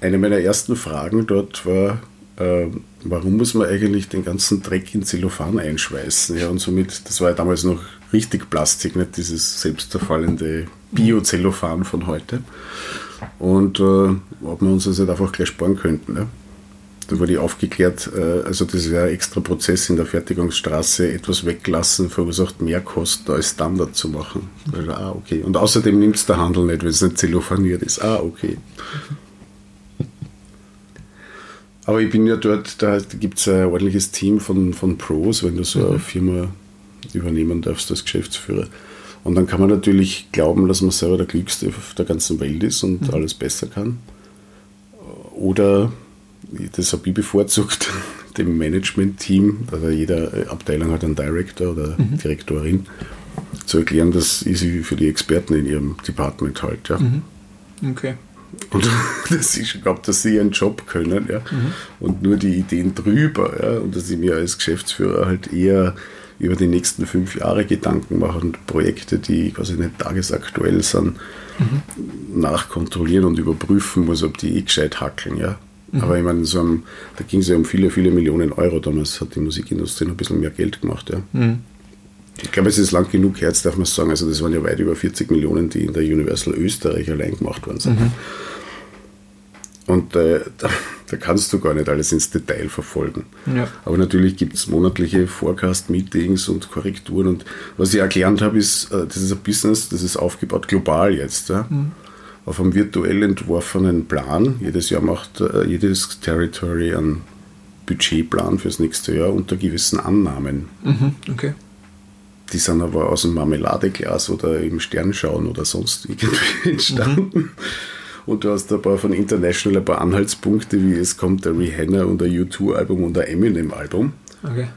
Eine meiner ersten Fragen dort war, äh, warum muss man eigentlich den ganzen Dreck in Zellophan einschweißen? Ja, und somit, das war ja damals noch richtig Plastik, nicht dieses selbstzerfallende Bio-Zellophan von heute. Und äh, ob wir uns das nicht einfach gleich sparen könnten. Ja? Da wurde ich aufgeklärt, äh, also ein extra Prozess in der Fertigungsstraße, etwas weglassen verursacht mehr Kosten als Standard zu machen. Also, ah, okay. Und außerdem nimmt es der Handel nicht, wenn es nicht zellophaniert ist. Ah, okay. Aber ich bin ja dort, da gibt es ein ordentliches Team von, von Pros, wenn du so eine mhm. Firma übernehmen darfst als Geschäftsführer. Und dann kann man natürlich glauben, dass man selber der Glückste auf der ganzen Welt ist und mhm. alles besser kann. Oder das habe ich bevorzugt, *laughs* dem Management-Team, also jeder Abteilung hat einen Director oder mhm. Direktorin, zu erklären, dass ich sie für die Experten in ihrem Department halt. Ja. Mhm. Okay. Und *laughs* dass ich glaube, dass sie ihren Job können, ja. Mhm. Und nur die Ideen drüber, ja. Und dass ich mir als Geschäftsführer halt eher über die nächsten fünf Jahre Gedanken mache und Projekte, die quasi nicht tagesaktuell sind, mhm. nachkontrollieren und überprüfen muss, ob die eh gescheit hackeln, ja. Mhm. Aber ich meine, so einem, da ging es ja um viele, viele Millionen Euro. Damals hat die Musikindustrie noch ein bisschen mehr Geld gemacht. Ja. Ich glaube, es ist lang genug her, jetzt darf man sagen. Also, das waren ja weit über 40 Millionen, die in der Universal Österreich allein gemacht worden sind. Mhm. Und äh, da, da, kannst du gar nicht alles ins Detail verfolgen. Ja. Aber natürlich gibt es monatliche Forecast-Meetings und Korrekturen. Und was ich erklärt habe, ist, äh, das ist ein Business, das ist aufgebaut global jetzt. Ja? Mhm auf einem virtuell entworfenen Plan. Jedes Jahr macht äh, jedes Territory einen Budgetplan fürs nächste Jahr unter gewissen Annahmen. Mhm, okay. Die sind aber aus dem Marmeladeglas oder im Sternschauen oder sonst irgendwie *laughs* entstanden. Mhm. Und du hast ein paar von International ein paar Anhaltspunkte, wie es kommt der Rihanna und ein U2-Album und ein Eminem-Album. Okay.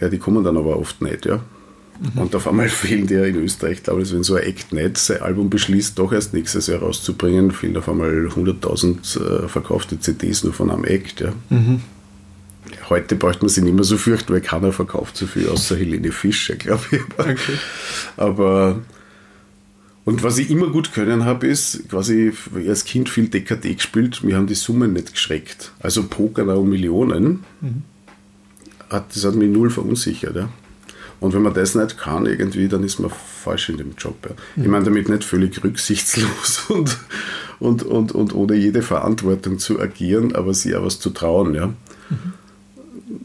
Ja, die kommen dann aber oft nicht, ja. Mhm. Und auf einmal *laughs* fehlen dir in Österreich, glaube ich, wenn so ein Act nicht sein Album beschließt, doch erst nächstes Jahr rauszubringen, fehlen auf einmal 100.000 äh, verkaufte CDs nur von einem Act, ja. Mhm. Heute braucht man sich nicht mehr so fürchten, weil keiner verkauft so viel, außer Helene Fischer, glaube ich. Okay. Aber und was ich immer gut können habe, ist, quasi als Kind viel DKD gespielt, wir haben die Summen nicht geschreckt. Also Poker um Millionen, mhm. hat, das hat mich null verunsichert. Ja. Und wenn man das nicht kann, irgendwie, dann ist man falsch in dem Job. Ja. Mhm. Ich meine damit nicht völlig rücksichtslos *laughs* und, und, und, und ohne jede Verantwortung zu agieren, aber sich auch was zu trauen. Ja.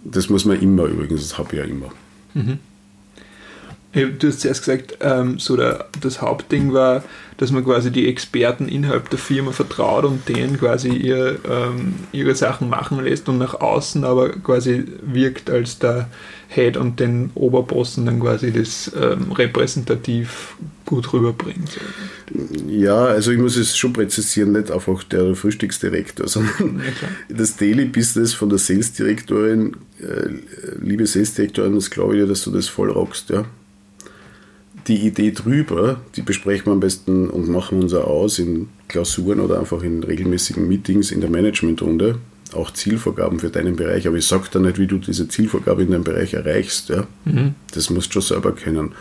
Das muss man immer übrigens, das habe ich ja immer. Mhm. Du hast zuerst gesagt, ähm, so der, das Hauptding war, dass man quasi die Experten innerhalb der Firma vertraut und denen quasi ihr, ähm, ihre Sachen machen lässt und nach außen aber quasi wirkt als der Head und den Oberbossen dann quasi das ähm, repräsentativ gut rüberbringt. Ja, also ich muss es schon präzisieren, nicht einfach der Frühstücksdirektor, *laughs* sondern ja, das Daily Business von der Salesdirektorin, äh, liebe Salesdirektorin, das glaube ich dir, dass du das voll rockst, ja die Idee drüber, die besprechen wir am besten und machen uns auch aus in Klausuren oder einfach in regelmäßigen Meetings in der Managementrunde. Auch Zielvorgaben für deinen Bereich, aber ich sage da nicht, wie du diese Zielvorgabe in deinem Bereich erreichst. Ja? Mhm. Das musst du schon selber kennen.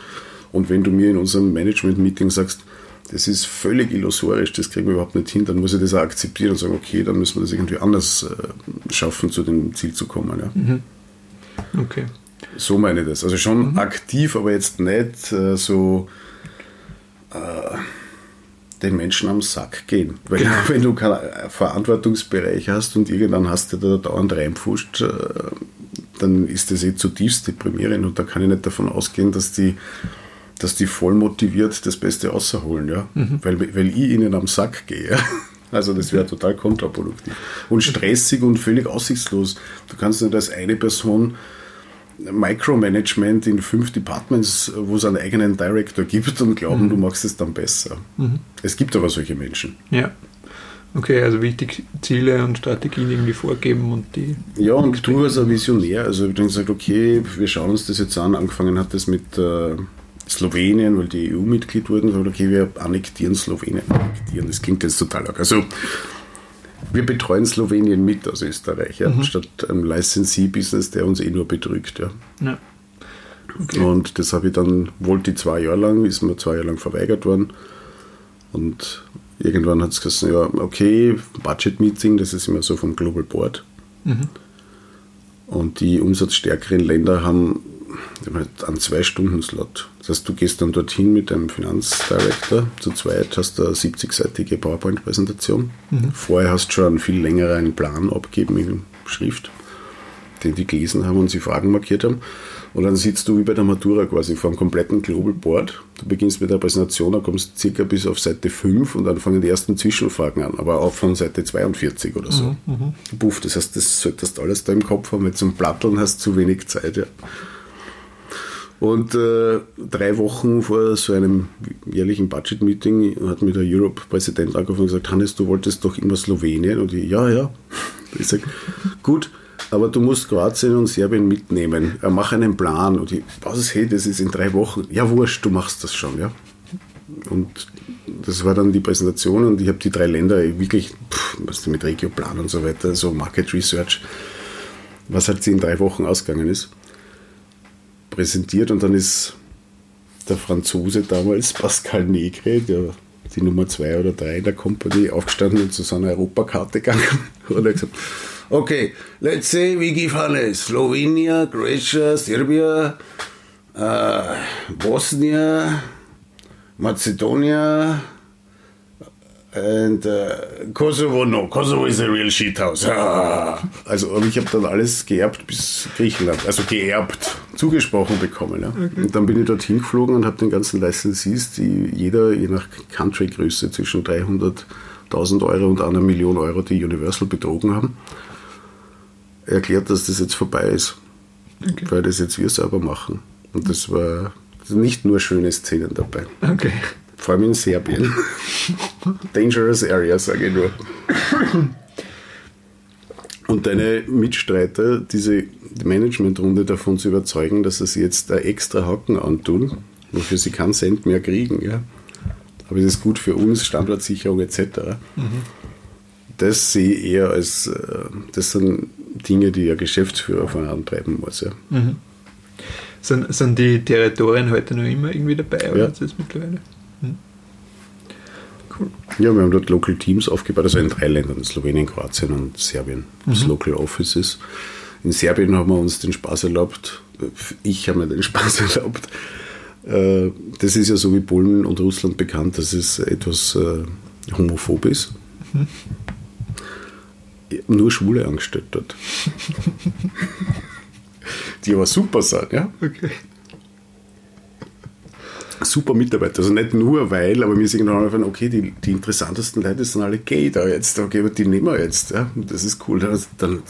Und wenn du mir in unserem Management-Meeting sagst, das ist völlig illusorisch, das kriegen wir überhaupt nicht hin, dann muss ich das auch akzeptieren und sagen, okay, dann müssen wir das irgendwie anders äh, schaffen, zu dem Ziel zu kommen. Ja? Mhm. Okay. So meine ich das. Also schon mhm. aktiv, aber jetzt nicht äh, so äh, den Menschen am Sack gehen. Weil genau. *laughs* wenn du keinen Verantwortungsbereich hast und irgendwann hast du da dauernd reinpfuscht, äh, dann ist das eh zutiefst deprimierend und da kann ich nicht davon ausgehen, dass die dass die voll motiviert das Beste außerholen, ja. Mhm. Weil, weil ich ihnen am Sack gehe. *laughs* Also das wäre total kontraproduktiv. Und stressig und völlig aussichtslos. Du kannst nicht als eine Person Micromanagement in fünf Departments, wo es einen eigenen Director gibt und glauben, mhm. du machst es dann besser. Mhm. Es gibt aber solche Menschen. Ja. Okay, also wichtig, Ziele und Strategien irgendwie vorgeben und die. Ja, und du als ein Visionär, also ich habe dann gesagt, okay, wir schauen uns das jetzt an. Angefangen hat das mit äh, Slowenien, weil die EU-Mitglied wurden, gesagt, okay, wir annektieren Slowenien. Annektieren, das klingt jetzt total arg. Also wir betreuen Slowenien mit aus Österreich, ja, mhm. statt einem Licensee-Business, der uns eh nur betrügt. Ja. ja. Okay. Und das habe ich dann, wollte ich zwei Jahre lang, ist mir zwei Jahre lang verweigert worden. Und irgendwann hat es gesagt, ja, okay, Budget-Meeting, das ist immer so vom Global Board. Mhm. Und die umsatzstärkeren Länder haben einen Zwei-Stunden-Slot. Das heißt, du gehst dann dorthin mit deinem Finanzdirektor, zu zweit hast du eine 70-seitige PowerPoint-Präsentation. Mhm. Vorher hast du schon einen viel längeren Plan abgegeben in Schrift, den die gelesen haben und sie Fragen markiert haben. Und dann sitzt du wie bei der Matura quasi vor einem kompletten Global Board. Du beginnst mit der Präsentation, dann kommst circa bis auf Seite 5 und dann fangen die ersten Zwischenfragen an, aber auch von Seite 42 oder so. Mhm, mhm. Puff, das heißt, das solltest du alles da im Kopf haben, mit so einem Platteln hast du zu wenig Zeit. Ja. Und äh, drei Wochen vor so einem jährlichen Budget-Meeting hat mir der Europe-Präsident angerufen und gesagt, Hannes, du wolltest doch immer Slowenien. Und ich, ja, ja. *laughs* Ich sage, gut, aber du musst Kroatien und Serbien mitnehmen. Er Mach einen Plan. Und ich, was, hey, das ist in drei Wochen. Ja, wurscht, du machst das schon, ja. Und das war dann die Präsentation und ich habe die drei Länder wirklich, was mit Regioplan und so weiter, so Market Research, was halt in drei Wochen ausgegangen ist präsentiert und dann ist der Franzose damals, Pascal Negre, der die Nummer zwei oder drei in der Company, aufgestanden und zu seiner Europakarte gegangen *laughs* und hat gesagt, okay, let's say we give Hannes Slovenia, Croatia, Serbia, uh, Bosnia, Macedonia, And uh, Kosovo, no, Kosovo is a real shithouse. Ah. *laughs* Also ich habe dann alles geerbt bis Griechenland, also geerbt, zugesprochen bekommen. Ja. Okay. Und dann bin ich dorthin geflogen und habe den ganzen Licensees, die jeder je nach Country-Größe zwischen 300.000 Euro und einer Million Euro, die Universal betrogen haben, erklärt, dass das jetzt vorbei ist. Okay. Weil das jetzt wir selber machen. Und das war nicht nur schöne Szenen dabei. Okay. Vor allem in Serbien. *laughs* Dangerous Area, sage ich nur. Und deine Mitstreiter, diese Managementrunde davon zu überzeugen, dass sie jetzt da extra Haken antun, wofür sie keinen Cent mehr kriegen, ja. Aber es ist gut für uns, Standortsicherung etc. Mhm. Das sehe ich eher als, äh, das sind Dinge, die ein Geschäftsführer vorantreiben muss. Ja. Mhm. Sind, sind die Territorien heute noch immer irgendwie dabei, oder ja. ist das mittlerweile? Cool. Ja, wir haben dort Local Teams aufgebaut, also in drei Ländern, Slowenien, Kroatien und Serbien, das mhm. Local Offices. In Serbien haben wir uns den Spaß erlaubt, ich habe mir den *laughs* Spaß erlaubt. Äh, das ist ja so wie Polen und Russland bekannt, dass es etwas äh, homophob ist. Mhm. Nur Schwule angestellt dort. *laughs* Die aber super sind, ja. Okay super Mitarbeiter. Also nicht nur weil, aber wir sehen dann okay, die, die interessantesten Leute sind alle gay da jetzt, okay, aber die nehmen wir jetzt. Ja? Das ist cool. Dann, dann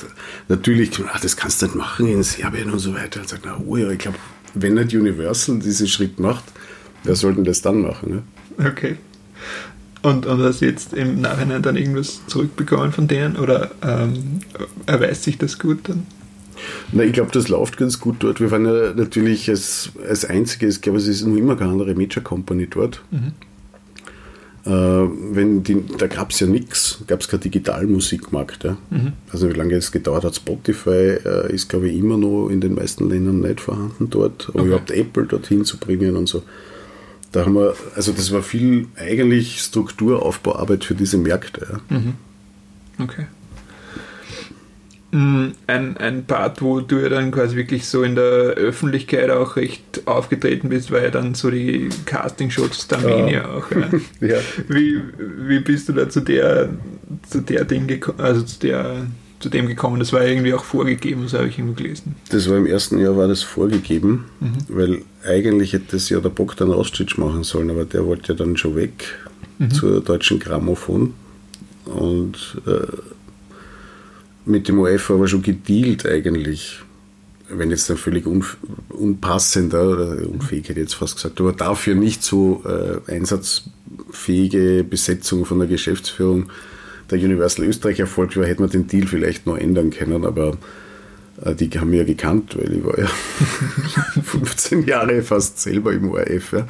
natürlich, ach, das kannst du nicht machen in Serbien und so weiter. Und sagt, na, oh ja, ich glaube, wenn nicht Universal diesen Schritt macht, wer sollten das dann machen? Ja? Okay. Und, und hast du jetzt im Nachhinein dann irgendwas zurückbekommen von denen oder ähm, erweist sich das gut dann? Na, ich glaube, das läuft ganz gut dort. Wir waren ja natürlich als, als einzige, ich glaube, es ist noch immer keine andere Major Company dort. Mhm. Äh, wenn die, da gab es ja nichts, gab es keinen Digitalmusikmarkt. Ja? Mhm. Also wie lange es gedauert hat, Spotify äh, ist, glaube ich, immer noch in den meisten Ländern nicht vorhanden dort. Aber okay. überhaupt Apple dorthin zu bringen und so. Da haben wir, also das war viel eigentlich Strukturaufbauarbeit für diese Märkte. Ja? Mhm. Okay. Mm, ein, ein Part, wo du ja dann quasi wirklich so in der Öffentlichkeit auch recht aufgetreten bist, war ja dann so die Castingshows der Armenia ja. auch. Ja. *laughs* ja. Wie, wie bist du da zu der, zu der Ding gekommen, also zu der zu dem gekommen? Das war ja irgendwie auch vorgegeben, das habe ich irgendwo gelesen. Das war im ersten Jahr war das vorgegeben, mhm. weil eigentlich hätte das ja der Bogdan Rostic machen sollen, aber der wollte ja dann schon weg mhm. zur deutschen Grammophon und äh, mit dem UEFA aber schon gedealt eigentlich. Wenn jetzt dann völlig unpassender oder unfähig hätte ich jetzt fast gesagt, aber dafür nicht so äh, einsatzfähige Besetzung von der Geschäftsführung der Universal Österreich erfolgt war, hätte man den Deal vielleicht noch ändern können, aber äh, die haben mich ja gekannt, weil ich war ja *laughs* 15 Jahre fast selber im ORF. Ja.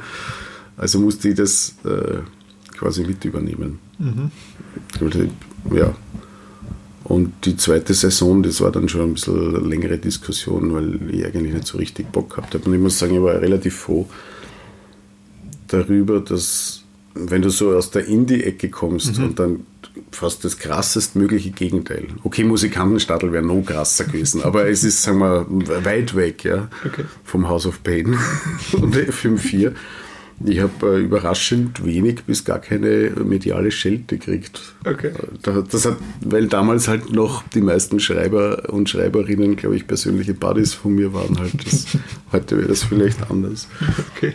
Also musste ich das äh, quasi mit übernehmen. Mhm. Ja, und die zweite Saison, das war dann schon ein bisschen längere Diskussion, weil ich eigentlich nicht so richtig Bock gehabt habe. Und ich muss sagen, ich war relativ froh darüber, dass, wenn du so aus der Indie-Ecke kommst mhm. und dann fast das krassest mögliche Gegenteil. Okay, Musikantenstadel wäre noch krasser gewesen, aber es ist, sagen wir, weit weg ja, okay. vom House of Pain *laughs* und FM4. Ich habe äh, überraschend wenig bis gar keine mediale Schelte gekriegt. Okay. Das hat, weil damals halt noch die meisten Schreiber und Schreiberinnen, glaube ich, persönliche Buddies von mir waren. Halt das, *laughs* heute wäre das vielleicht anders. Okay.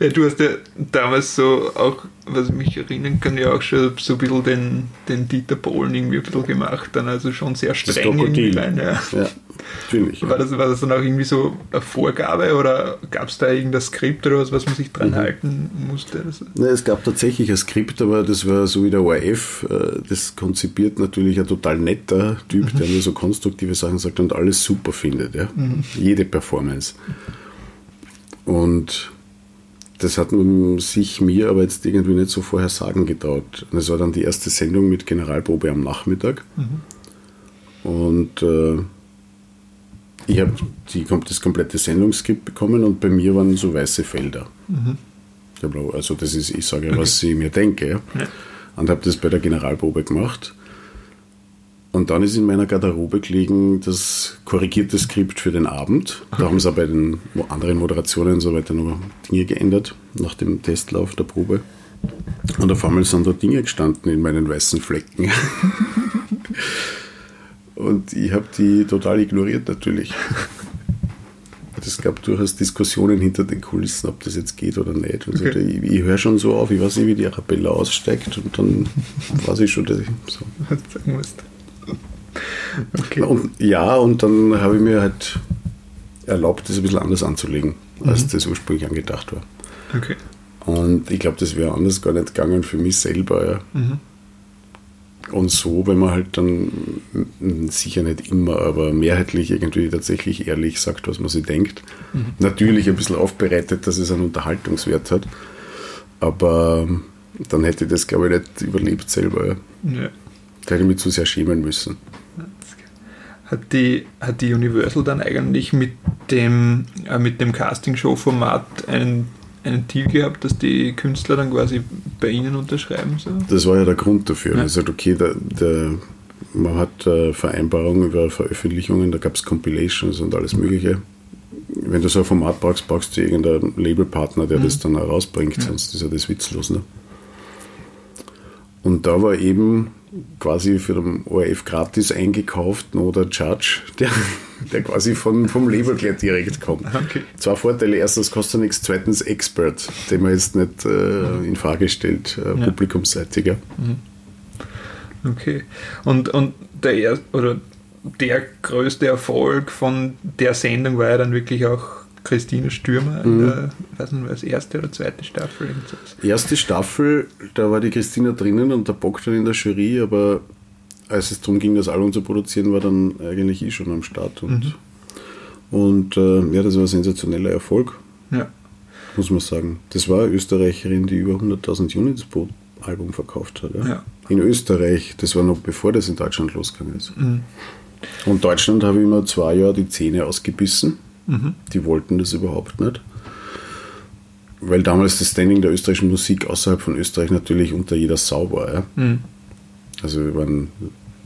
Ja, du hast ja damals so auch, was ich mich erinnern kann, ja auch schon so ein bisschen den, den Dieter Bohlen irgendwie ein bisschen gemacht, dann also schon sehr streng. Das Rein, ja. ja, natürlich. War, das, war das dann auch irgendwie so eine Vorgabe oder gab es da irgendein Skript oder was, was man sich dran mhm. halten musste? Nein, es gab tatsächlich ein Skript, aber das war so wie der ORF, äh, das konzipiert natürlich ein total netter Typ, mhm. der nur so konstruktive Sachen sagt und alles super findet. Ja? Mhm. Jede Performance. Und das hat man sich mir aber jetzt irgendwie nicht so vorher sagen getraut. Das war dann die erste Sendung mit Generalprobe am Nachmittag. Mhm. Und äh, ich habe das komplette Sendungsskript bekommen und bei mir waren so weiße Felder. Mhm. Also das ist, ich sage okay. was ich mir denke. Ja. Und habe das bei der Generalprobe gemacht. Und dann ist in meiner Garderobe gelegen das korrigierte Skript für den Abend. Da haben sie auch bei den anderen Moderationen und so weiter noch Dinge geändert, nach dem Testlauf der Probe. Und auf einmal sind da Dinge gestanden in meinen weißen Flecken. *laughs* und ich habe die total ignoriert natürlich. *laughs* Es gab durchaus Diskussionen hinter den Kulissen, ob das jetzt geht oder nicht. Und okay. ich, ich höre schon so auf, ich weiß nicht, wie die Arabella aussteigt und dann *laughs* weiß ich schon, dass ich so. Was sagen musst. Okay. Und, ja, und dann habe ich mir halt erlaubt, das ein bisschen anders anzulegen, als mhm. das ursprünglich angedacht war. Okay. Und ich glaube, das wäre anders gar nicht gegangen für mich selber. Ja. Mhm. Und so, wenn man halt dann sicher nicht immer, aber mehrheitlich irgendwie tatsächlich ehrlich sagt, was man sich denkt. Mhm. Natürlich ein bisschen aufbereitet, dass es einen Unterhaltungswert hat. Aber dann hätte ich das, glaube ich, nicht überlebt selber. Ja. ja. Da hätte ich mich zu sehr schämen müssen. Hat die, hat die Universal dann eigentlich mit dem, äh, mit dem Casting-Show-Format einen, einen Deal gehabt, dass die Künstler dann quasi bei Ihnen unterschreiben? So? Das war ja der Grund dafür. Ja. Also, okay, der, der, man hat äh, Vereinbarungen über Veröffentlichungen, da gab es Compilations und alles Mögliche. Wenn du so ein Format brauchst, brauchst du irgendeinen Labelpartner, der mhm. das dann herausbringt, ja. sonst ist ja das witzlos. Ne? Und da war eben quasi für den ORF gratis eingekauft oder Judge, der, der quasi von, vom Label gleich direkt kommt. Okay. Zwei Vorteile. Erstens kostet nichts, zweitens Expert, den man jetzt nicht äh, in Frage stellt, äh, ja. publikumsseitiger. Mhm. Okay. Und, und der, er oder der größte Erfolg von der Sendung war ja dann wirklich auch Christine Stürmer in mhm. der, weiß nicht, was erste oder zweite Staffel? Erste Staffel, da war die Christina drinnen und der Bock dann in der Jury, aber als es darum ging, das Album zu produzieren, war dann eigentlich ich schon am Start. Und, mhm. und äh, ja, das war ein sensationeller Erfolg. Ja. Muss man sagen. Das war eine Österreicherin, die über 100.000 Units pro Album verkauft hat. Ja. ja. In Österreich, das war noch bevor das in Deutschland losgegangen ist. Mhm. Und Deutschland habe ich immer zwei Jahre die Zähne ausgebissen. Mhm. Die wollten das überhaupt nicht. Weil damals das Standing der österreichischen Musik außerhalb von Österreich natürlich unter jeder Sau war. Ja? Mhm. Also wir waren,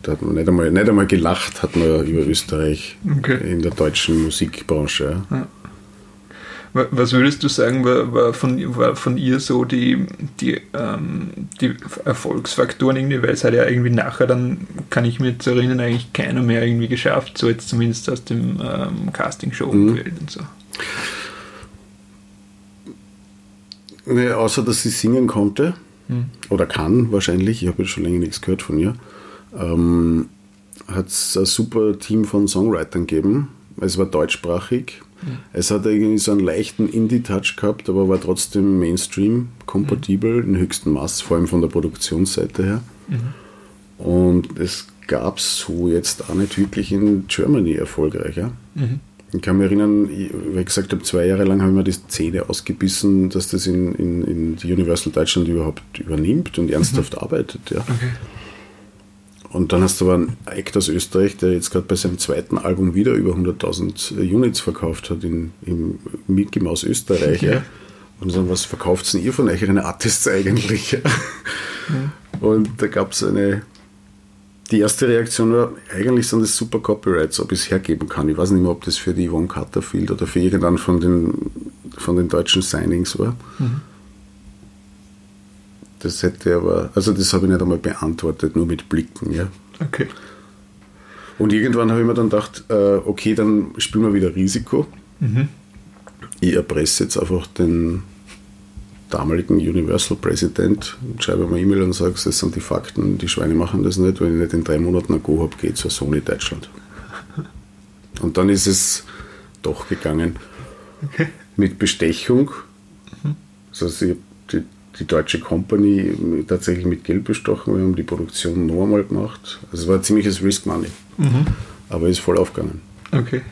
da hat man nicht einmal, nicht einmal gelacht, hat man über Österreich okay. in der deutschen Musikbranche. Ja? Was würdest du sagen, war, war, von, war von ihr so die, die, ähm, die Erfolgsfaktoren irgendwie, weil es hat ja irgendwie nachher dann, kann ich mir jetzt erinnern, eigentlich keiner mehr irgendwie geschafft, so jetzt zumindest aus dem ähm, Casting-Show-Umfeld mhm. und so. Nee, außer dass sie singen konnte mhm. oder kann wahrscheinlich, ich habe jetzt schon länger nichts gehört von ihr, ähm, hat es ein super Team von Songwritern gegeben. Es war deutschsprachig es hat irgendwie so einen leichten Indie-Touch gehabt, aber war trotzdem Mainstream-kompatibel mhm. in höchstem Maß, vor allem von der Produktionsseite her. Mhm. Und es gab es so jetzt auch nicht wirklich in Germany erfolgreicher. Mhm. Ich kann mich erinnern, wie ich gesagt habe, zwei Jahre lang habe ich mir die Zähne ausgebissen, dass das in, in, in Universal Deutschland überhaupt übernimmt und ernsthaft mhm. arbeitet. Ja. Okay. Und dann hast du aber einen Act aus Österreich, der jetzt gerade bei seinem zweiten Album wieder über 100.000 äh, Units verkauft hat in, im Mickey Mouse Österreich. Ja. Und dann, was verkauft denn ihr von euch, eine Artists eigentlich? Ja. Und da gab es eine, die erste Reaktion war, eigentlich sind das super Copyrights, ob ich es hergeben kann. Ich weiß nicht mehr, ob das für die Yvonne Cutterfield oder für irgendeinen von den, von den deutschen Signings war. Mhm. Das hätte aber, also das habe ich nicht einmal beantwortet, nur mit Blicken, ja. Okay. Und irgendwann habe ich mir dann gedacht, äh, okay, dann spielen wir wieder Risiko. Mhm. Ich erpresse jetzt einfach den damaligen Universal-Präsident, schreibe mir E-Mail und sage, das sind die Fakten, die Schweine machen das nicht, wenn ich nicht in drei Monaten ein Go habe, geht zur Sony Deutschland. *laughs* Und dann ist es doch gegangen. Okay. Mit Bestechung. Mhm. Also sie die die deutsche Company tatsächlich mit Geld bestochen. Wir haben die Produktion noch einmal gemacht. Also es war ein ziemliches Risk Money. Mhm. Aber ist voll aufgegangen. Okay.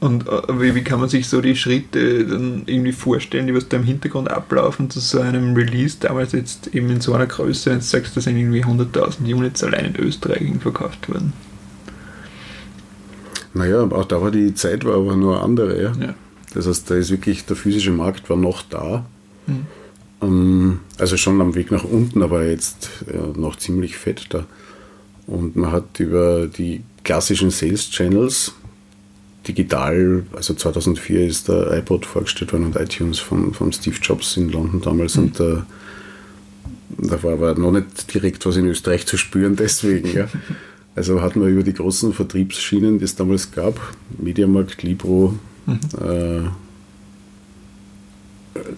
Und äh, wie, wie, kann man sich so die Schritte dann irgendwie vorstellen, die was da im Hintergrund ablaufen zu so einem Release, damals jetzt eben in so einer Größe, sagst du, da sind irgendwie 100.000 Units allein in Österreich verkauft worden? Naja, auch da war die Zeit war aber nur eine andere. Ja? ja. Das heißt, da ist wirklich der physische Markt war noch da. Mhm. Ähm, also schon am Weg nach unten, aber jetzt noch ziemlich fett da. Und man hat über die klassischen Sales Channels digital, also 2004 ist der iPod vorgestellt worden und iTunes von, von Steve Jobs in London damals mhm. und äh, da war aber noch nicht direkt was in Österreich zu spüren, *laughs* deswegen, ja. Also hat man über die großen Vertriebsschienen, die es damals gab, Mediamarkt, Libro, mhm. äh,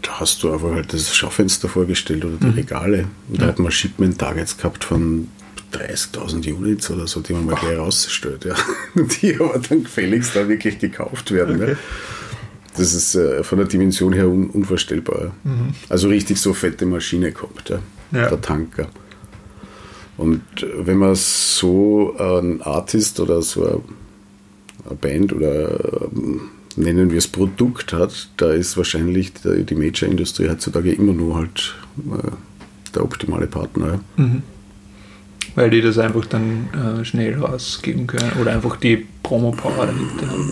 da hast du einfach halt das Schaufenster vorgestellt oder die mhm. Regale. Und da hat man Shipment-Targets gehabt von 30.000 Units oder so, die man mal gleich rausstellt. Ja. *laughs* Die aber dann gefälligst da wirklich gekauft werden. Okay. Ja. das ist äh, von der Dimension her un unvorstellbar. Mhm. Also richtig so fette Maschine kommt, ja. Ja. der Tanker. Und wenn man so einen Artist oder so eine Band oder ähm, nennen wir es Produkt hat, da ist wahrscheinlich die Major-Industrie heutzutage immer nur halt äh, der optimale Partner. Mhm. Weil die das einfach dann äh, schnell rausgeben können oder einfach die Promo-Power dahinter haben.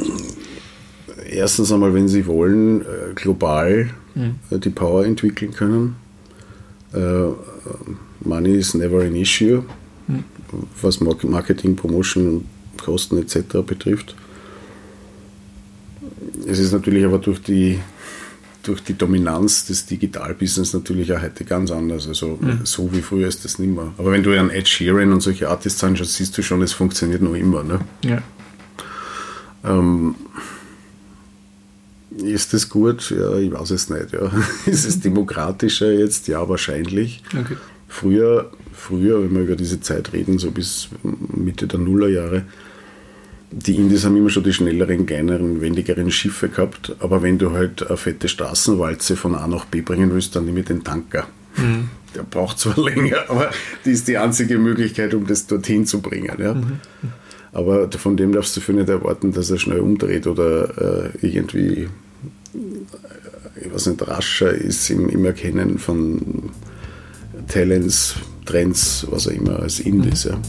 Erstens einmal, wenn sie wollen, äh, global mhm. Die Power entwickeln können. Money is never an issue, mhm. was Marketing, Promotion, Kosten etc. betrifft. Es ist natürlich aber durch die, durch die Dominanz des Digitalbusiness natürlich auch heute ganz anders. Also mhm. so wie früher ist das nicht mehr. Aber wenn du an Ed Sheeran und solche Artists anschaust, siehst du schon, es funktioniert noch immer. Ne? Ja. Ähm, ist das gut? Ja, ich weiß es nicht. Ja. *laughs* Ist es demokratischer jetzt? Ja, wahrscheinlich. Okay. Früher, früher, wenn wir über diese Zeit reden, so bis Mitte der Nullerjahre, die Indies haben immer schon die schnelleren, kleineren, wendigeren Schiffe gehabt, aber wenn du halt eine fette Straßenwalze von A nach B bringen willst, dann nimm ich den Tanker. Mhm. Der braucht zwar *laughs* länger, aber die ist die einzige Möglichkeit, um das dorthin zu bringen. Ja. Mhm. Aber von dem darfst du für nicht erwarten, dass er schnell umdreht oder äh, irgendwie, ich weiß nicht, rascher ist im, im Erkennen von Talents, Trends, was auch immer, als Indies. Ja.